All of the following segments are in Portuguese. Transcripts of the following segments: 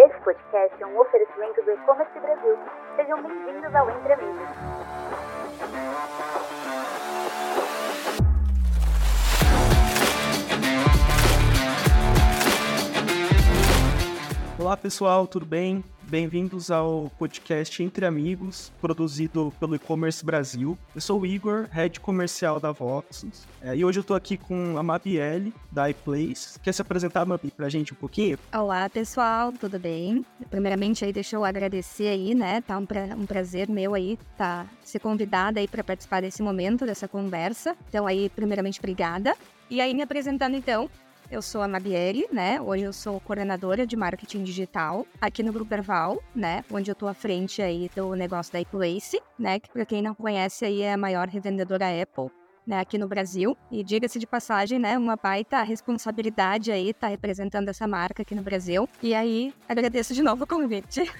Esse podcast é um oferecimento do E-Commerce Brasil. Sejam bem-vindos ao Entre Amigos. Olá pessoal, tudo bem? Bem-vindos ao podcast Entre Amigos, produzido pelo E-Commerce Brasil. Eu sou o Igor, head comercial da Voxus, é, e hoje eu tô aqui com a Mabielle, da iPlace. Quer se apresentar, Mabi, pra gente um pouquinho? Olá pessoal, tudo bem? Primeiramente aí deixa eu agradecer aí, né? Tá um, pra, um prazer meu aí tá ser convidada aí para participar desse momento, dessa conversa. Então aí, primeiramente, obrigada. E aí, me apresentando então, eu sou a Mabiele, né? Hoje eu sou coordenadora de marketing digital aqui no Grupo Erval, né? Onde eu tô à frente aí do negócio da iPlace, né? Que para quem não conhece aí é a maior revendedora Apple. Né, aqui no Brasil. E diga-se de passagem, né, uma baita responsabilidade aí tá representando essa marca aqui no Brasil. E aí, agradeço de novo o convite.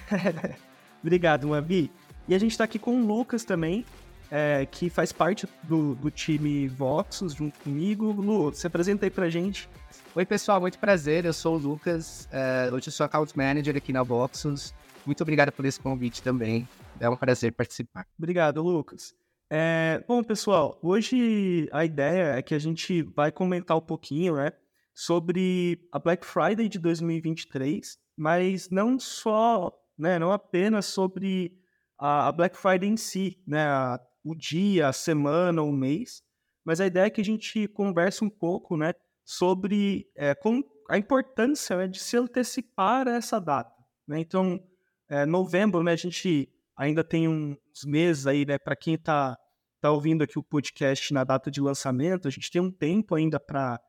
Obrigado, Mabi. E a gente tá aqui com o Lucas também, é, que faz parte do, do time Voxus junto comigo. Lu, se apresenta aí pra gente. Oi, pessoal, muito prazer. Eu sou o Lucas. Uh, hoje eu sou Account Manager aqui na Voxus. Muito obrigado por esse convite também. É um prazer participar. Obrigado, Lucas. É, bom, pessoal, hoje a ideia é que a gente vai comentar um pouquinho, né, sobre a Black Friday de 2023, mas não só, né, não apenas sobre a, a Black Friday em si, né, a, o dia, a semana, o mês, mas a ideia é que a gente converse um pouco, né, sobre é, com a importância né, de se antecipar a essa data. Né? Então, é, novembro, né, a gente ainda tem uns meses aí, né, para quem está tá ouvindo aqui o podcast na data de lançamento, a gente tem um tempo ainda para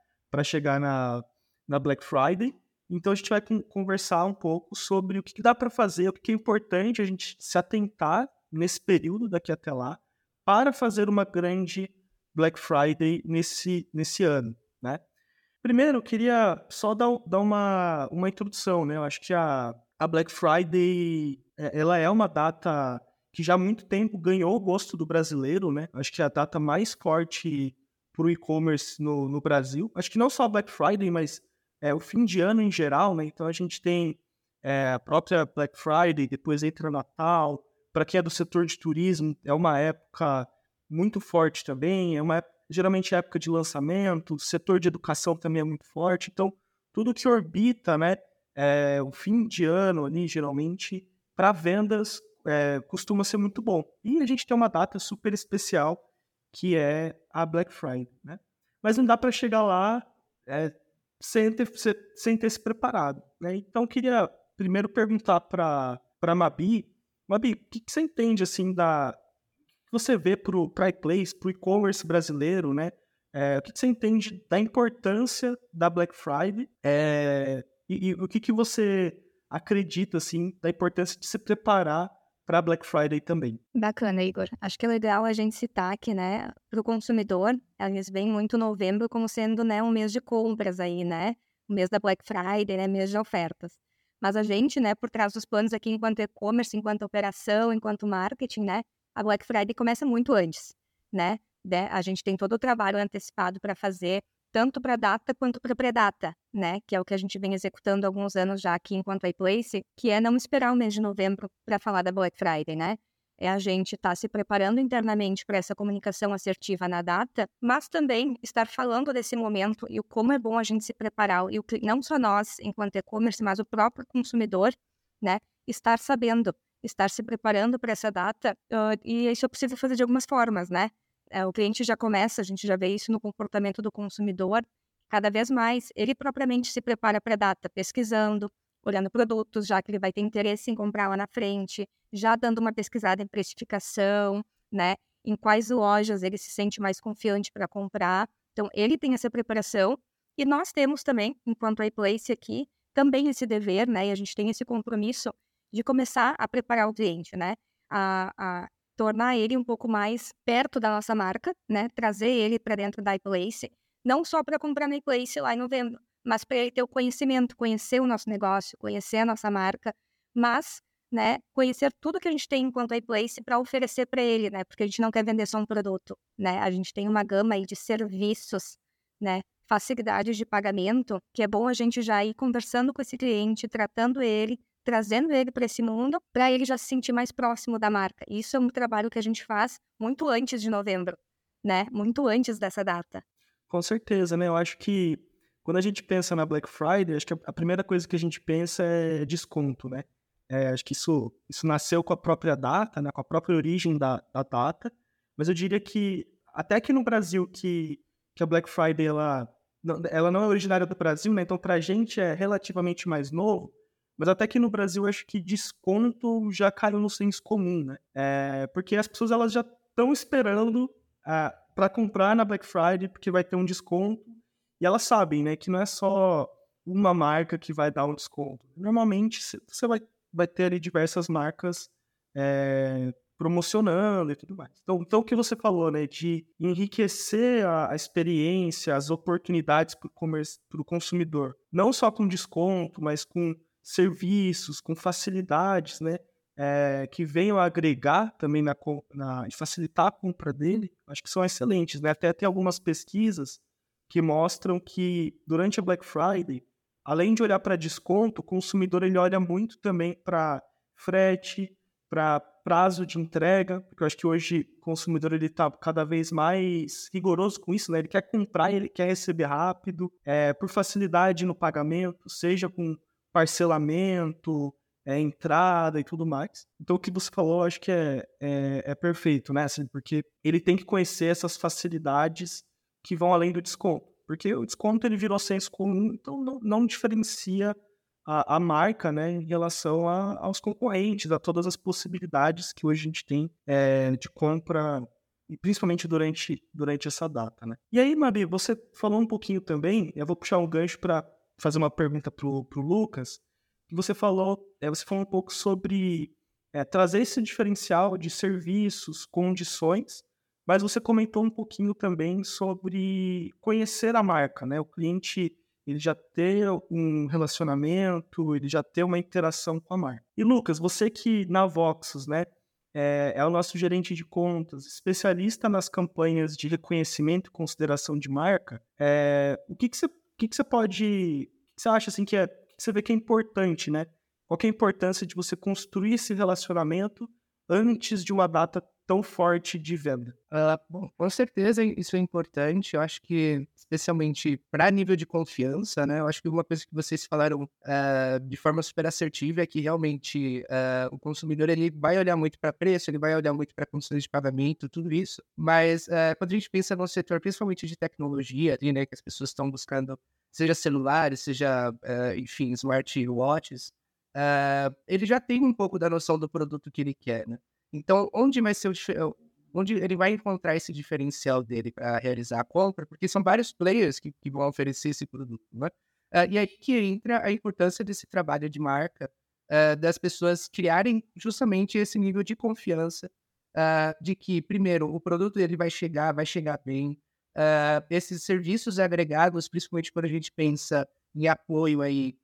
chegar na, na Black Friday. Então, a gente vai conversar um pouco sobre o que dá para fazer, o que é importante a gente se atentar nesse período daqui até lá, para fazer uma grande Black Friday nesse, nesse ano, né? Primeiro, eu queria só dar, dar uma, uma introdução, né? Eu acho que a, a Black Friday, é, ela é uma data que já há muito tempo ganhou o gosto do brasileiro, né? Acho que é a data mais forte para o e-commerce no, no Brasil. Acho que não só a Black Friday, mas é, o fim de ano em geral, né? Então a gente tem é, a própria Black Friday, depois entra Natal. Para quem é do setor de turismo, é uma época muito forte também, é uma época geralmente época de lançamento, o setor de educação também é muito forte, então tudo que orbita, né, é, o fim de ano ali, geralmente, para vendas é, costuma ser muito bom. E a gente tem uma data super especial, que é a Black Friday, né? Mas não dá para chegar lá é, sem, ter, sem ter se preparado, né? Então, queria primeiro perguntar para a Mabi, Mabi, o que, que, você entende, assim, da, você vê para iPlace, para o e-commerce brasileiro, né? É, o que, que, você entende da importância da Black Friday é, e, e, o que, que você acredita, assim, da importância de se preparar para a Black Friday também. Bacana, Igor. Acho que é legal a gente citar que, né, para o consumidor, eles veem muito novembro como sendo, né, um mês de compras aí, né? O mês da Black Friday, né, mês de ofertas. Mas a gente, né, por trás dos planos aqui enquanto e-commerce, enquanto operação, enquanto marketing, né, a Black Friday começa muito antes, né? né? A gente tem todo o trabalho antecipado para fazer, tanto para data quanto para pré-data, né? Que é o que a gente vem executando há alguns anos já aqui enquanto iPlace, que é não esperar o mês de novembro para falar da Black Friday, né? É a gente estar tá se preparando internamente para essa comunicação assertiva na data, mas também estar falando desse momento e o como é bom a gente se preparar, e o, não só nós, enquanto e-commerce, mas o próprio consumidor, né? Estar sabendo estar se preparando para essa data, uh, e isso é possível fazer de algumas formas, né? Uh, o cliente já começa, a gente já vê isso no comportamento do consumidor, cada vez mais ele propriamente se prepara para a data, pesquisando, olhando produtos, já que ele vai ter interesse em comprar lá na frente, já dando uma pesquisada em precificação, né? Em quais lojas ele se sente mais confiante para comprar. Então, ele tem essa preparação e nós temos também, enquanto iPlace aqui, também esse dever, né? E a gente tem esse compromisso de começar a preparar o cliente, né? A, a tornar ele um pouco mais perto da nossa marca, né? Trazer ele para dentro da iPlace, não só para comprar na iPlace lá em novembro, mas para ele ter o conhecimento, conhecer o nosso negócio, conhecer a nossa marca, mas, né, conhecer tudo que a gente tem enquanto iPlace para oferecer para ele, né? Porque a gente não quer vender só um produto, né? A gente tem uma gama aí de serviços, né? Facilidades de pagamento, que é bom a gente já ir conversando com esse cliente, tratando ele trazendo ele para esse mundo, para ele já se sentir mais próximo da marca. Isso é um trabalho que a gente faz muito antes de novembro, né? Muito antes dessa data. Com certeza, né? Eu acho que quando a gente pensa na Black Friday, acho que a primeira coisa que a gente pensa é desconto, né? É, acho que isso, isso nasceu com a própria data, né? com a própria origem da, da data, mas eu diria que até aqui no Brasil, que, que a Black Friday ela ela não é originária do Brasil, né? então para a gente é relativamente mais novo, mas até que no Brasil acho que desconto já caiu no senso comum, né? É, porque as pessoas elas já estão esperando ah, para comprar na Black Friday porque vai ter um desconto e elas sabem, né, que não é só uma marca que vai dar um desconto. Normalmente você vai, vai ter ali diversas marcas é, promocionando e tudo mais. Então, então, o que você falou, né, de enriquecer a, a experiência, as oportunidades para o consumidor, não só com desconto, mas com serviços, com facilidades, né, é, que venham agregar também na, na, facilitar a compra dele, acho que são excelentes, né? Até tem algumas pesquisas que mostram que durante a Black Friday, além de olhar para desconto, o consumidor ele olha muito também para frete, para prazo de entrega, porque eu acho que hoje o consumidor ele está cada vez mais rigoroso com isso, né? Ele quer comprar, ele quer receber rápido, é, por facilidade no pagamento, seja com parcelamento, é, entrada e tudo mais. Então o que você falou, acho que é, é, é perfeito, né? Assim, porque ele tem que conhecer essas facilidades que vão além do desconto. Porque o desconto ele virou senso comum, então não, não diferencia a, a, marca né, em relação a, aos concorrentes, a todas as possibilidades que hoje a gente tem é, de compra, e principalmente durante, durante essa data. Né? E aí, Mabi, você falou um pouquinho também, eu vou puxar um gancho para fazer uma pergunta para o Lucas, você falou, é, você falou um pouco sobre é, trazer esse diferencial de serviços, condições, mas você comentou um pouquinho também sobre conhecer a marca, né? O cliente ele já ter um relacionamento, ele já ter uma interação com a marca. E Lucas, você que na Voxus, né, é, é, o nosso gerente de contas, especialista nas campanhas de reconhecimento e consideração de marca, é, o que, que, você, que, que você pode, que você acha assim que, é, que você vê que é importante, né? Qual é a importância de você construir esse relacionamento antes de uma data tão forte de venda? Uh, bom, com certeza isso é importante. Eu acho que, especialmente para nível de confiança, né? Eu acho que uma coisa que vocês falaram uh, de forma super assertiva é que realmente uh, o consumidor ele vai olhar muito para preço, ele vai olhar muito para condições de pagamento, tudo isso. Mas quando a gente pensa no setor, principalmente de tecnologia, ali, né, que as pessoas estão buscando, seja celulares, seja, enfim, smartwatches, ele já tem um pouco da noção do produto que ele quer, né? Então, onde vai ser o onde ele vai encontrar esse diferencial dele para realizar a compra? Porque são vários players que, que vão oferecer esse produto, né? Uh, e aí que entra a importância desse trabalho de marca, uh, das pessoas criarem justamente esse nível de confiança uh, de que, primeiro, o produto ele vai chegar, vai chegar bem. esses serviços agregados, principalmente quando a gente pensa em apoio aí,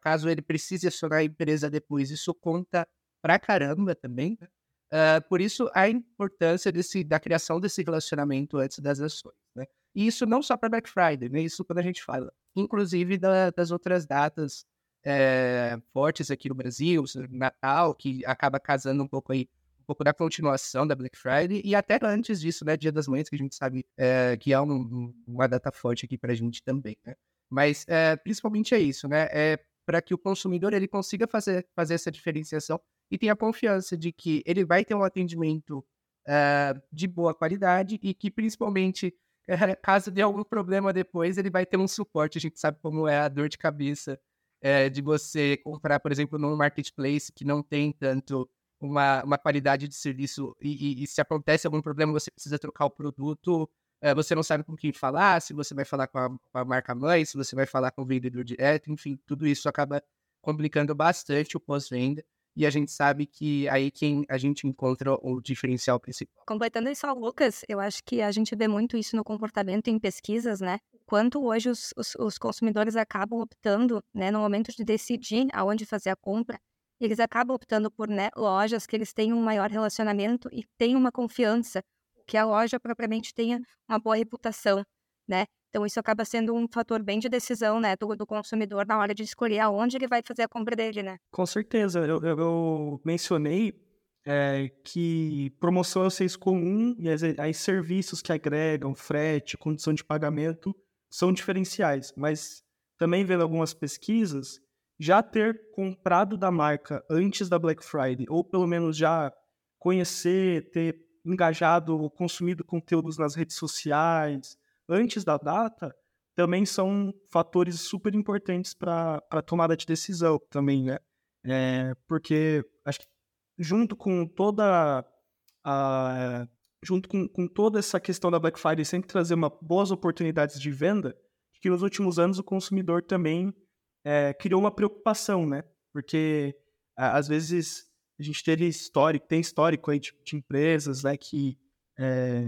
caso ele precise acionar a empresa depois, isso conta pra caramba também, né? Uh, por isso, a importância desse, da criação desse relacionamento antes das ações. Né? E isso não só para Black Friday, né? isso quando a gente fala, inclusive da, das outras datas é, fortes aqui no Brasil, Natal, que acaba casando um pouco aí, um pouco da continuação da Black Friday, e até antes disso, né, Dia das Mães, que a gente sabe é, que é um, uma data forte aqui para a gente também. Né? Mas é, principalmente é isso, né? É para que o consumidor ele consiga fazer, fazer essa diferenciação e tenha confiança de que ele vai ter um atendimento uh, de boa qualidade e que, principalmente, uh, caso dê algum problema depois, ele vai ter um suporte. A gente sabe como é a dor de cabeça uh, de você comprar, por exemplo, num marketplace que não tem tanto uma, uma qualidade de serviço e, e, e se acontece algum problema, você precisa trocar o produto. você não sabe com quem falar, se você vai falar com a, com a marca mãe, se você vai falar com o vendedor direto, enfim, tudo isso acaba complicando bastante o pós-venda e a gente sabe que aí quem a gente encontra o diferencial principal. Completando isso Lucas, eu acho que a gente vê muito isso no comportamento em pesquisas, né? Quanto hoje os, os, os consumidores acabam optando, né, no momento de decidir aonde fazer a compra, eles acabam optando por né, lojas que eles têm um maior relacionamento e têm uma confiança, que a loja propriamente tenha uma boa reputação, né? Então, isso acaba sendo um fator bem de decisão, né, do, do consumidor na hora de escolher aonde ele vai fazer a compra dele, né? Com certeza. Eu, eu, eu mencionei é, que promoção é o senso comum e as, as serviços que agregam, frete, condição de pagamento, são diferenciais. Mas também vendo algumas pesquisas, já ter comprado da marca antes da Black Friday, ou pelo menos já conhecer, ter engajado ou consumido conteúdos nas redes sociais antes da data, também são fatores super importantes para a tomada de decisão também, né? É, porque acho que junto com toda a junto com, com, toda essa questão da Black Friday sempre trazer uma, boas oportunidades de venda, que nos últimos anos o consumidor também é, criou uma preocupação, né? Porque às vezes a gente teve histórico, tem histórico aí de, de empresas, né, que, é,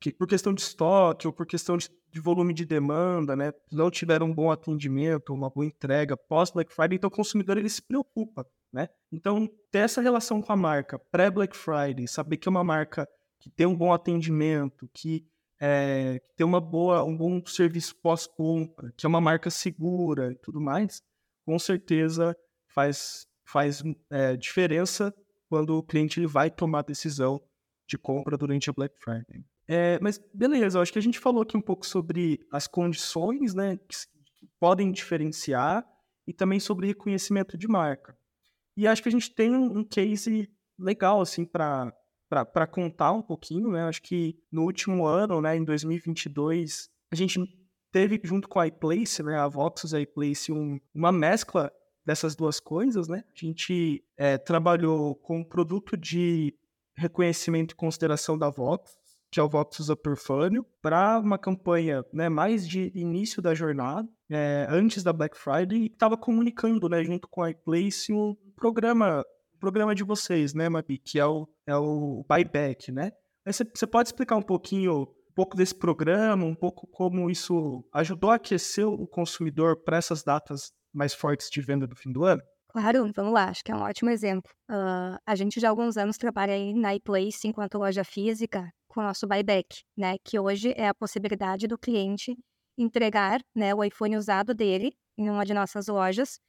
que, por questão de estoque ou por questão de, de, volume de demanda, né, não tiveram um bom atendimento, uma boa entrega pós Black Friday, então o consumidor ele se preocupa, né? Então ter essa relação com a marca pré Black Friday, saber que é uma marca que tem um bom atendimento, que é, tem uma boa, um bom serviço pós-compra, que é uma marca segura e tudo mais, com certeza faz faz é, diferença quando o cliente ele vai tomar a decisão de compra durante a Black Friday. É, mas beleza, acho que a gente falou aqui um pouco sobre as condições né, que, que podem diferenciar e também sobre reconhecimento de marca. E acho que a gente tem um, um case legal assim para para contar um pouquinho, né? Acho que no último ano, né, em 2022, a gente teve junto com a iPlace, né, a Voxus e a iPlace, um, uma mescla dessas duas coisas, né? A gente é, trabalhou com um produto de reconhecimento e consideração da Vox, que é o Vox Upper Funnel, para uma campanha né, mais de início da jornada, é, antes da Black Friday, e estava comunicando, né, junto com a iPlace, um programa, um programa de vocês, né, Mabi, que é o, é o buyback, né? Você pode explicar um pouquinho um pouco desse programa, um pouco como isso ajudou a aquecer o consumidor para essas datas mais fortes de venda do fim do ano? Claro, vamos lá, acho que é um ótimo exemplo. Uh, a gente já há alguns anos trabalha aí na iPlace enquanto loja física com o nosso buyback, né? Que hoje é a possibilidade do cliente entregar né, o iPhone usado dele em uma de nossas lojas,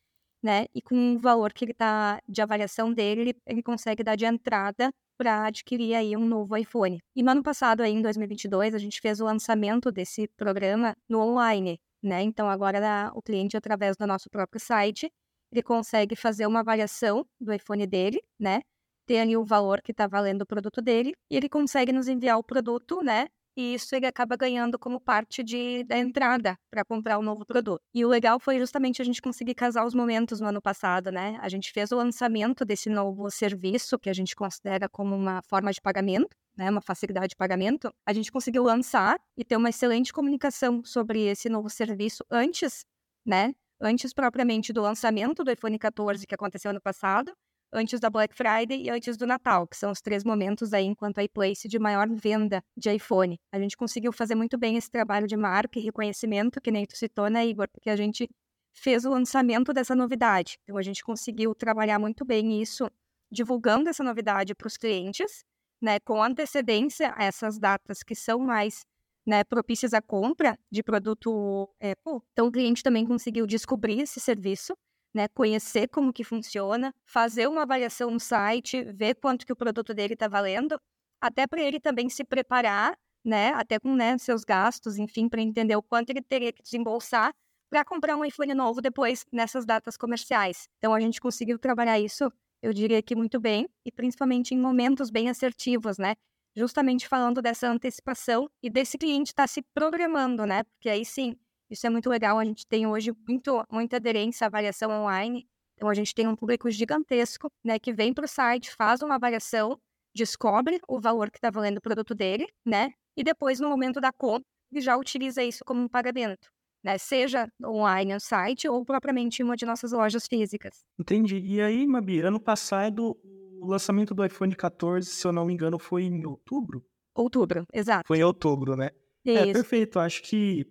né? E com o valor que ele tá de avaliação dele, ele, ele consegue dar de entrada para adquirir aí um novo iPhone. E no ano passado, aí, em 2022, a gente fez o lançamento desse programa no online, né? Então, agora o cliente, através do nosso próprio site, ele consegue fazer uma avaliação do iPhone dele, né? Ter ali o valor que está valendo o produto dele, e ele consegue nos enviar o produto, né? e isso ele acaba ganhando como parte de, da entrada para comprar o um novo produto. E o legal foi justamente a gente conseguir casar os momentos no ano passado, né? A gente fez o lançamento desse novo serviço que a gente considera como uma forma de pagamento, né, uma facilidade de pagamento, a gente conseguiu lançar e ter uma excelente comunicação sobre esse novo serviço antes, né, antes propriamente do lançamento do iPhone 14 que aconteceu ano passado, antes da Black Friday e antes do Natal, que são os três momentos aí enquanto iPlace de maior venda de iPhone. A gente conseguiu fazer muito bem esse trabalho de marca e reconhecimento, que nem tu citou, né, Igor? Porque a gente fez o lançamento dessa novidade. Então a gente conseguiu trabalhar muito bem isso, divulgando essa novidade para os clientes, né, com antecedência a essas datas que são mais né, propícias à compra de produto Apple. Então o cliente também conseguiu descobrir esse serviço né, conhecer como que funciona, fazer uma avaliação no site, ver quanto que o produto dele está valendo, até para ele também se preparar, né, até com né, seus gastos, enfim, para entender o quanto ele teria que desembolsar para comprar um iPhone novo depois nessas datas comerciais. Então a gente conseguiu trabalhar isso, eu diria que muito bem, e principalmente em momentos bem assertivos, né? Justamente falando dessa antecipação e desse cliente estar tá se programando, né? Porque aí sim, isso é muito legal. A gente tem hoje muito, muita aderência à avaliação online. Então, a gente tem um público gigantesco né, que vem para o site, faz uma avaliação, descobre o valor que está valendo o produto dele, né? E depois, no momento da compra, ele já utiliza isso como um pagamento. Né, seja online no site ou propriamente em uma de nossas lojas físicas. Entendi. E aí, Mabi, ano passado, o lançamento do iPhone 14, se eu não me engano, foi em outubro? Outubro, exato. Foi em outubro, né? É, isso. É, perfeito. Acho que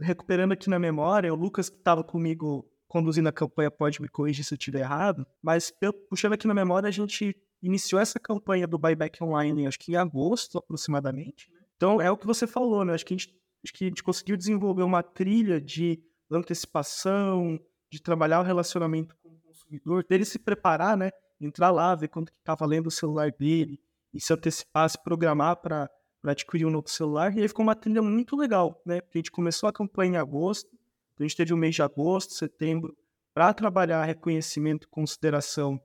recuperando aqui na memória, o Lucas que estava comigo conduzindo a campanha pode me corrigir se eu estiver errado, mas puxando aqui na memória, a gente iniciou essa campanha do buyback online, acho que em agosto aproximadamente. Né? Então é o que você falou, né? Acho que a gente acho que a gente conseguiu desenvolver uma trilha de antecipação, de trabalhar o relacionamento com o consumidor, dele se preparar, né? Entrar lá, ver quanto que estava lendo o celular dele e se antecipar, se programar para adquirir um novo celular. E aí ficou uma trilha muito legal, né? Porque a gente começou a campanha em agosto, então a gente teve o mês de agosto, setembro, para trabalhar reconhecimento consideração.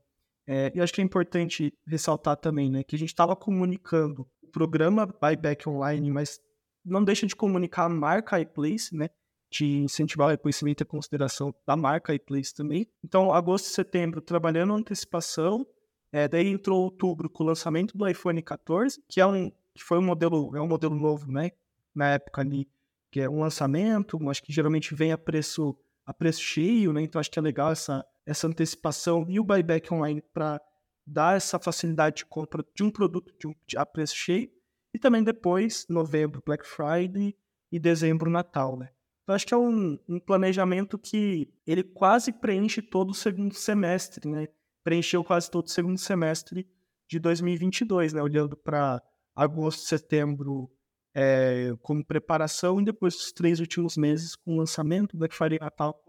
É, e acho que é importante ressaltar também, né? Que a gente estava comunicando o programa Buyback Online, mas não deixa de comunicar a marca iPlace, né? De incentivar o reconhecimento e consideração da marca iPlace também. Então, agosto e setembro, trabalhando antecipação. É, daí entrou outubro com o lançamento do iPhone 14, que é um que foi um modelo, é um modelo novo, né? Na época ali, que é um lançamento, acho que geralmente vem a preço a preço cheio, né? Então acho que é legal essa essa antecipação e o buyback online para dar essa facilidade de compra de um produto de um, de, a preço cheio e também depois, novembro, Black Friday e dezembro, Natal, né? Então, acho que é um, um, planejamento que ele quase preenche todo o segundo semestre, né? Preencheu quase todo o segundo semestre de 2022, né? Olhando para agosto, setembro é, como preparação e depois os três últimos meses com lançamento, Black Friday e Natal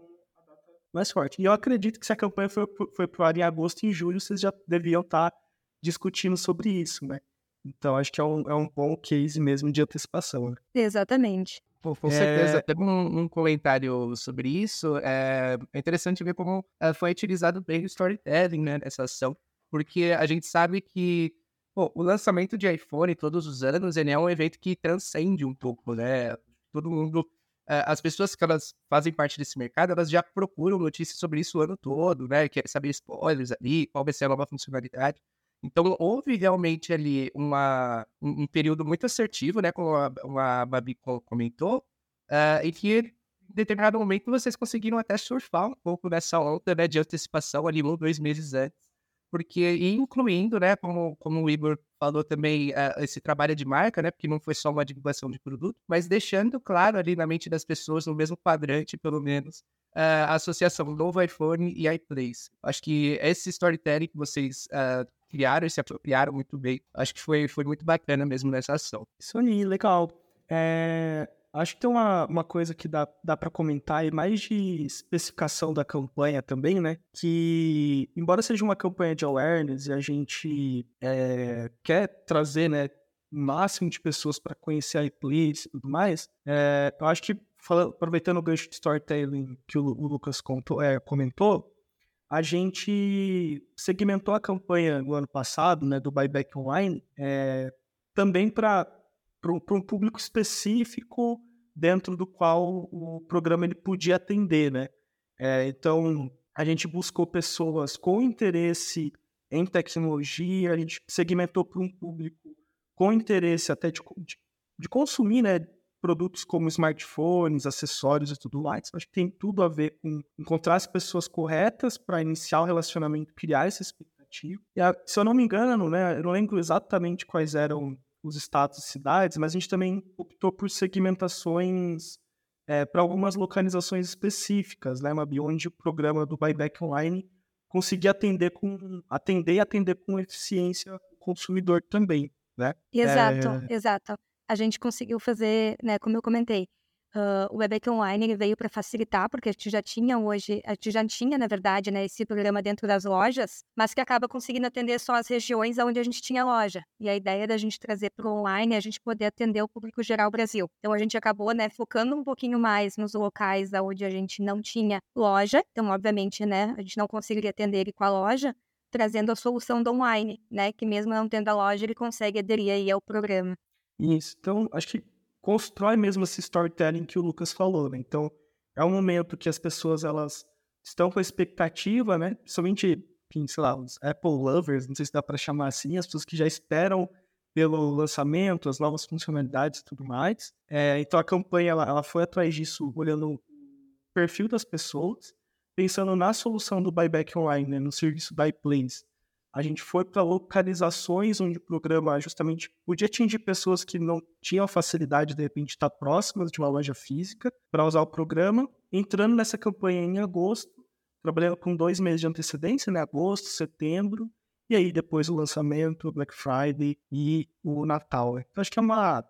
mais forte. E eu acredito que se a campanha foi, foi pro ar em agosto e em julho, vocês já deviam estar tá discutindo sobre isso, né? Então, acho que é um, é um bom case mesmo de antecipação. Né? Exatamente. Pô, com certeza. É... Teve um, um, comentário sobre isso. É, é interessante ver como é, foi utilizado bem o storytelling né, nessa ação. Porque a gente sabe que pô, o lançamento de iPhone todos os anos ele é um evento que transcende um pouco, né? Todo mundo é, as pessoas que elas fazem parte desse mercado, elas já procuram notícias sobre isso o ano todo, né? Querem saber spoilers ali, qual vai ser a nova funcionalidade. Então, houve realmente ali uma, um, período muito assertivo, né, como a, a Babi comentou, uh, em que em determinado momento vocês conseguiram até surfar um pouco nessa onda né, de antecipação ali um, dois meses antes, porque incluindo, né, como, como o Igor falou também, uh, esse trabalho de marca, né, porque não foi só uma divulgação de produto, mas deixando claro ali na mente das pessoas, no mesmo quadrante, pelo menos, uh, a associação novo iPhone e iPlace. Acho que esse storytelling que vocês uh, criaram e se apropriaram muito bem. Acho que foi, foi muito bacana mesmo nessa ação. Isso aí, legal. É, acho que tem uma, uma coisa que dá, dá para comentar, e mais de especificação da campanha também, né? Que, embora seja uma campanha de awareness e a gente é, quer trazer, né, o máximo de pessoas para conhecer a iPlace e tudo mais, é, eu acho que, falando, aproveitando o gancho de storytelling que o, o Lucas contou, é, comentou, a gente segmentou a campanha no ano passado, né, do Buyback Online, é, também para um público específico dentro do qual o programa ele podia atender, né? É, então, a gente buscou pessoas com interesse em tecnologia, a gente segmentou para um público com interesse até de, de, de consumir, né, produtos como smartphones, acessórios e tudo mais. Acho que tem tudo a ver com encontrar as pessoas corretas para iniciar o relacionamento, criar essa expectativa. E, se eu não me engano, né, eu não lembro exatamente quais eram os estados e cidades, mas a gente também optou por segmentações é, para algumas localizações específicas, né, Mabi, onde o programa do Buyback Online conseguia atender com atender e atender com eficiência o consumidor também, né? Exato, é... exato. A gente conseguiu fazer, né, como eu comentei, uh, o Webeck Online ele veio para facilitar, porque a gente já tinha hoje, a gente já tinha, na verdade, né, esse programa dentro das lojas, mas que acaba conseguindo atender só as regiões onde a gente tinha loja. E a ideia da gente trazer para o online é a gente poder atender o público geral Brasil. Então a gente acabou, né, focando um pouquinho mais nos locais onde a gente não tinha loja. Então, obviamente, né, a gente não conseguiria atender ele com a loja, trazendo a solução do online, né, que mesmo não tendo a loja, ele consegue aderir aí ao programa. Isso. Então, acho que constrói mesmo esse storytelling que o Lucas falou, né? Então, é um momento que as pessoas, elas estão com a expectativa, né? Principalmente, sei lá, os Apple lovers, não sei se dá para chamar assim, as pessoas que já esperam pelo lançamento, as novas funcionalidades e tudo mais. É, então, a campanha, ela, ela foi atrás disso, olhando o perfil das pessoas, pensando na solução do buyback online, né? no serviço da iPlace a gente foi para localizações onde o programa justamente podia atingir pessoas que não tinham facilidade de repente estar próximas de uma loja física para usar o programa, entrando nessa campanha em agosto, trabalhando com dois meses de antecedência, né? Agosto, setembro, e aí depois o lançamento, Black Friday e o Natal. Né? Então acho que é uma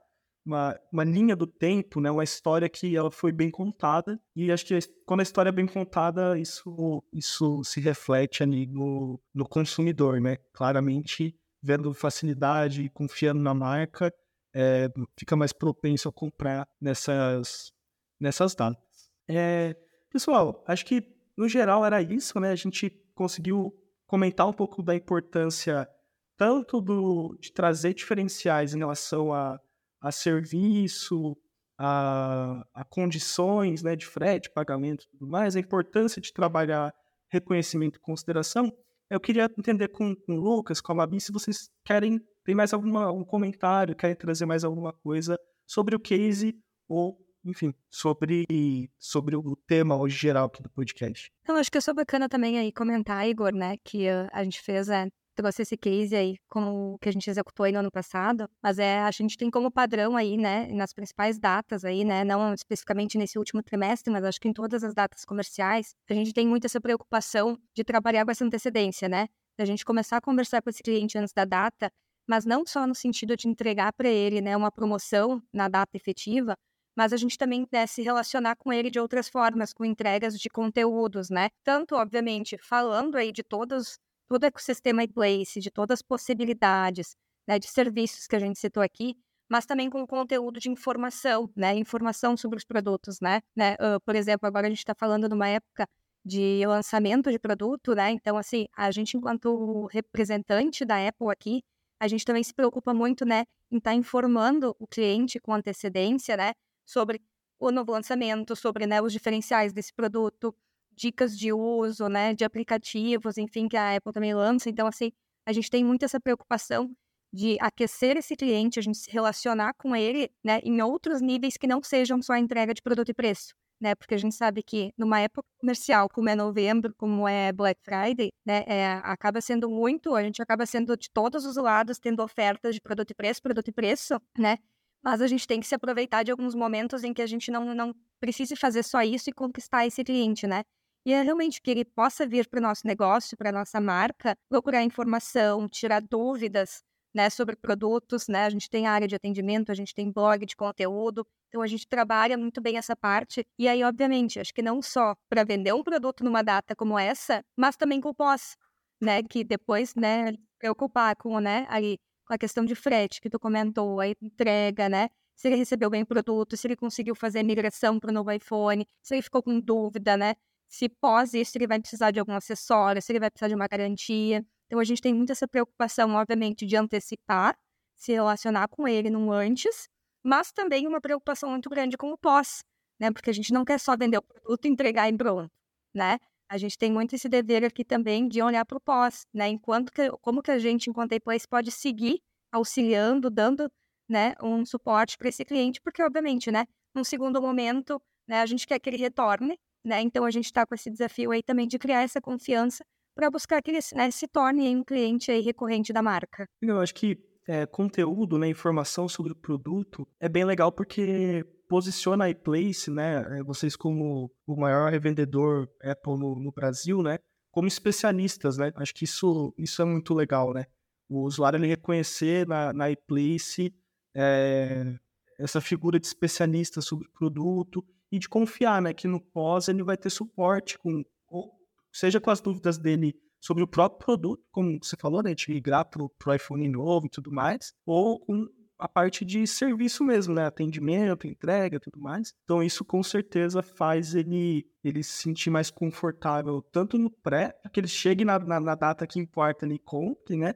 uma, uma linha do tempo, né? Uma história que ela foi bem contada. E acho que quando a história é bem contada, isso, isso se reflete ali no, no consumidor, né? Claramente, vendo facilidade e confiando na marca, é, fica mais propenso a comprar nessas, nessas datas. É, pessoal, acho que no geral era isso, né? A gente conseguiu comentar um pouco da importância tanto do, de trazer diferenciais em relação a a serviço, a, a condições né, de frete, pagamento e tudo mais, a importância de trabalhar reconhecimento e consideração, eu queria entender com, com o Lucas, com a Mabi, se vocês querem, tem mais alguma, um comentário, querem trazer mais alguma coisa sobre o case ou, enfim, sobre, sobre o tema hoje geral aqui do podcast. Eu acho que é só bacana também aí comentar, Igor, né, que uh, a gente fez é, trouxe esse case aí como que a gente executou aí no ano passado, mas é a gente tem como padrão aí, né, nas principais datas aí, né, não especificamente nesse último trimestre, mas acho que em todas as datas comerciais, a gente tem muito essa preocupação de trabalhar com essa antecedência, né? Da gente começar a conversar com esse cliente antes da data, mas não só no sentido de entregar para ele, né, uma promoção na data efetiva, mas a gente também né, se relacionar com ele de outras formas, com entregas de conteúdos, né? Tanto, obviamente, falando aí de todos todo o ecossistema iPlace, de todas as possibilidades né, de serviços que a gente citou aqui, mas também com conteúdo de informação, né, informação sobre os produtos, né, né uh, por exemplo, agora a gente está falando numa época de lançamento de produto, né, então assim, a gente enquanto representante da Apple aqui, a gente também se preocupa muito, né, em estar tá informando o cliente com antecedência, né, sobre o novo lançamento, sobre né, os diferenciais desse produto, dicas de uso, né, de aplicativos, enfim, que a Apple também lança. Então, assim, a gente tem muito essa preocupação de aquecer esse cliente, a gente se relacionar com ele, né, em outros níveis que não sejam só a entrega de produto e preço, né, porque a gente sabe que numa época comercial, como é novembro, como é Black Friday, né, é, acaba sendo muito, a gente acaba sendo de todos os lados tendo ofertas de produto e preço, produto e preço, né, mas a gente tem que se aproveitar de alguns momentos em que a gente não, não precise fazer só isso e conquistar esse cliente, né? E é realmente que ele possa vir para o nosso negócio, para a nossa marca, procurar informação, tirar dúvidas né, sobre produtos, né? A gente tem área de atendimento, a gente tem blog de conteúdo, então a gente trabalha muito bem essa parte. E aí, obviamente, acho que não só para vender um produto numa data como essa, mas também com o pós, né? Que depois, né, preocupar com, né, ali, com a questão de frete que tu comentou, a entrega, né? Se ele recebeu bem o produto, se ele conseguiu fazer a migração para o novo iPhone, se ele ficou com dúvida, né? Se pós isso ele vai precisar de algum acessório, se ele vai precisar de uma garantia. Então a gente tem muito essa preocupação, obviamente, de antecipar, se relacionar com ele no antes, mas também uma preocupação muito grande com o pós, né? Porque a gente não quer só vender o produto e entregar em pronto, né? A gente tem muito esse dever aqui também de olhar para o pós, né? Enquanto que, como que a gente, enquanto Place, pode seguir auxiliando, dando, né, um suporte para esse cliente, porque obviamente, né, num segundo momento, né, a gente quer que ele retorne, né? Então a gente está com esse desafio aí também de criar essa confiança para buscar que ele né, se torne um cliente aí recorrente da marca. Eu acho que é, conteúdo, né, informação sobre o produto é bem legal porque posiciona a iPlace, né, é, vocês como o maior revendedor Apple no, no, Brasil, né, como especialistas, né, acho que isso, isso é muito legal, né, o usuário ele reconhecer na, na iPlace é, essa figura de especialista sobre o produto e de confiar, né, que no pós ele vai ter suporte com, seja com as dúvidas dele sobre o próprio produto, como você falou, né, de migrar para o iPhone novo e tudo mais, ou com a parte de serviço mesmo, né, atendimento, entrega, tudo mais. Então isso com certeza faz ele ele se sentir mais confortável tanto no pré, para que ele chegue na, na, na, data que importa ele compre, né,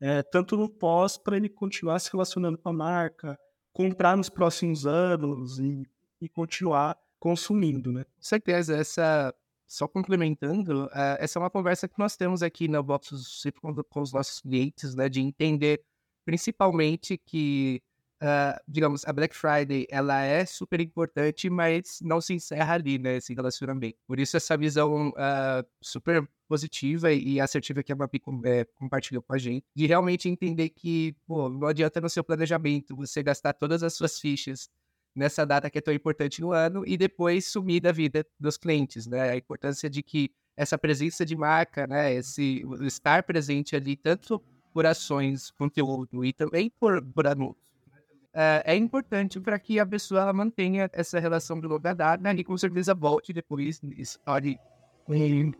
é, tanto no pós para ele continuar se relacionando com a marca, comprar nos próximos anos e e continuar consumindo, né? Com certeza, essa só complementando, uh, essa é uma conversa que nós temos aqui na Box com os nossos clientes, né, de entender principalmente que, uh, digamos, a Black Friday, ela é super importante, mas não se encerra ali, né, esse relacionamento. Por isso essa visão uh, super positiva e assertiva que a Mapi é, compartilhou com a gente, de realmente entender que, pô, não adianta no seu planejamento você gastar todas as suas fichas nessa data que é tão importante no ano e depois sumir da vida dos clientes, né? A importância de que essa presença de marca, né, esse estar presente ali tanto por ações, conteúdo e também por, por anúncios. é, é importante para que a pessoa mantenha essa relação de longa data né? e com certeza volte depois e torne um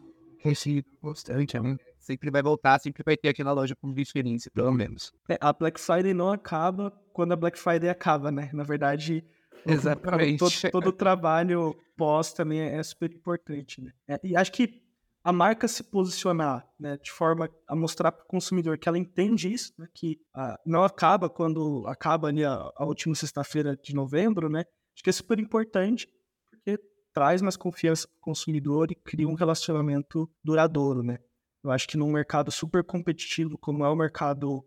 constante. Né? Sempre vai voltar, sempre vai ter aquela loja com diferença, pelo menos. É, a Black Friday não acaba quando a Black Friday acaba, né? Na verdade, Exatamente. todo, todo o trabalho pós também é super importante, né? É, e acho que a marca se posicionar né, de forma a mostrar para o consumidor que ela entende isso, né, que ah, não acaba quando acaba ali a, a última sexta-feira de novembro, né? Acho que é super importante, porque traz mais confiança para o consumidor e cria um relacionamento duradouro, né? Eu acho que num mercado super competitivo, como é o mercado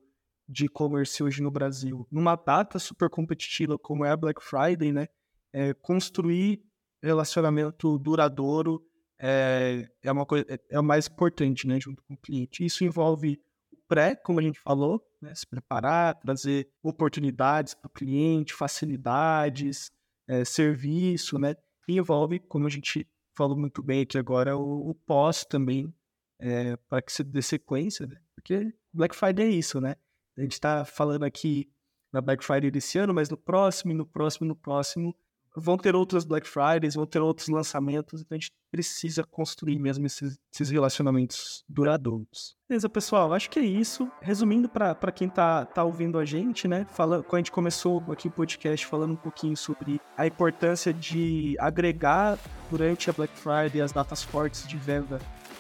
de e-commerce hoje no Brasil, numa data super competitiva como é a Black Friday, né? É, construir relacionamento duradouro é, é uma coisa é, é o mais importante, né, junto com o cliente. Isso envolve o pré, como a gente falou, né, se preparar, trazer oportunidades para o cliente, facilidades, é, serviço, né, e envolve, como a gente falou muito bem aqui agora, o, o pós também, é, para que você dê sequência, né, porque Black Friday é isso, né, a gente está falando aqui na Black Friday desse ano, mas no próximo, no próximo, no próximo, vão ter outras Black Fridays, vão ter outros lançamentos, então a gente precisa construir mesmo esses, esses relacionamentos duradouros. Beleza, pessoal, acho que é isso. Resumindo para quem tá, tá ouvindo a gente, né? Fala, quando a gente começou aqui o podcast falando um pouquinho sobre a importância de agregar durante a Black Friday as datas fortes de venda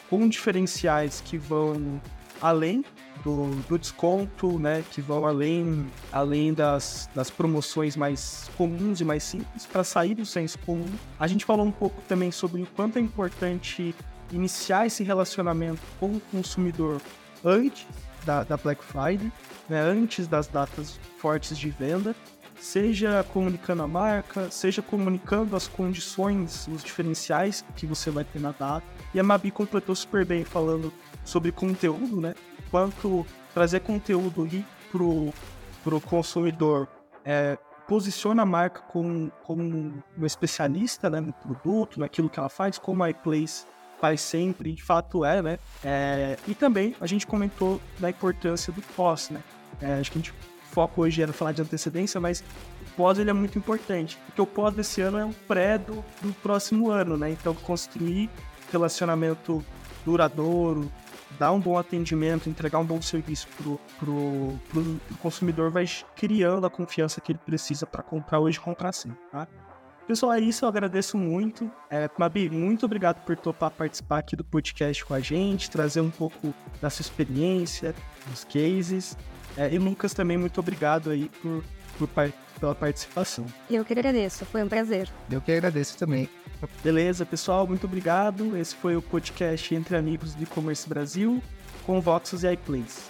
com diferenciais que vão além do, do, desconto, né, que vão além, além das, das promoções mais comuns e mais simples, para sair do senso comum. A gente falou um pouco também sobre o quanto é importante iniciar esse relacionamento com o consumidor antes da, da Black Friday, né, antes das datas fortes de venda, seja comunicando a marca, seja comunicando as condições, os diferenciais que você vai ter na data. E a Mabi completou super bem falando sobre conteúdo, né? Quanto trazer conteúdo ali pro, pro consumidor é, posiciona a marca como, como um especialista né, no produto, naquilo que ela faz, como a iPlace faz sempre, de fato é, né? É, e também a gente comentou da importância do pós, né? É, acho que a gente foco hoje era falar de antecedência, mas o pós ele é muito importante, porque o pós desse ano é um pré do, do próximo ano, né? Então construir relacionamento duradouro, dar um bom atendimento, entregar um bom serviço pro, pro, pro, consumidor, vai criando a confiança que ele precisa para comprar hoje e comprar sim, tá? Pessoal, é isso, eu agradeço muito. É, Mabi, muito obrigado por topar participar aqui do podcast com a gente, trazer um pouco da sua experiência, dos cases. É, e Lucas também, muito obrigado aí por, por, pela participação. Eu que agradeço, foi um prazer. Eu que agradeço também. Beleza, pessoal, muito obrigado. Esse foi o podcast Entre Amigos do E-Commerce Brasil com Voxos e iPlays.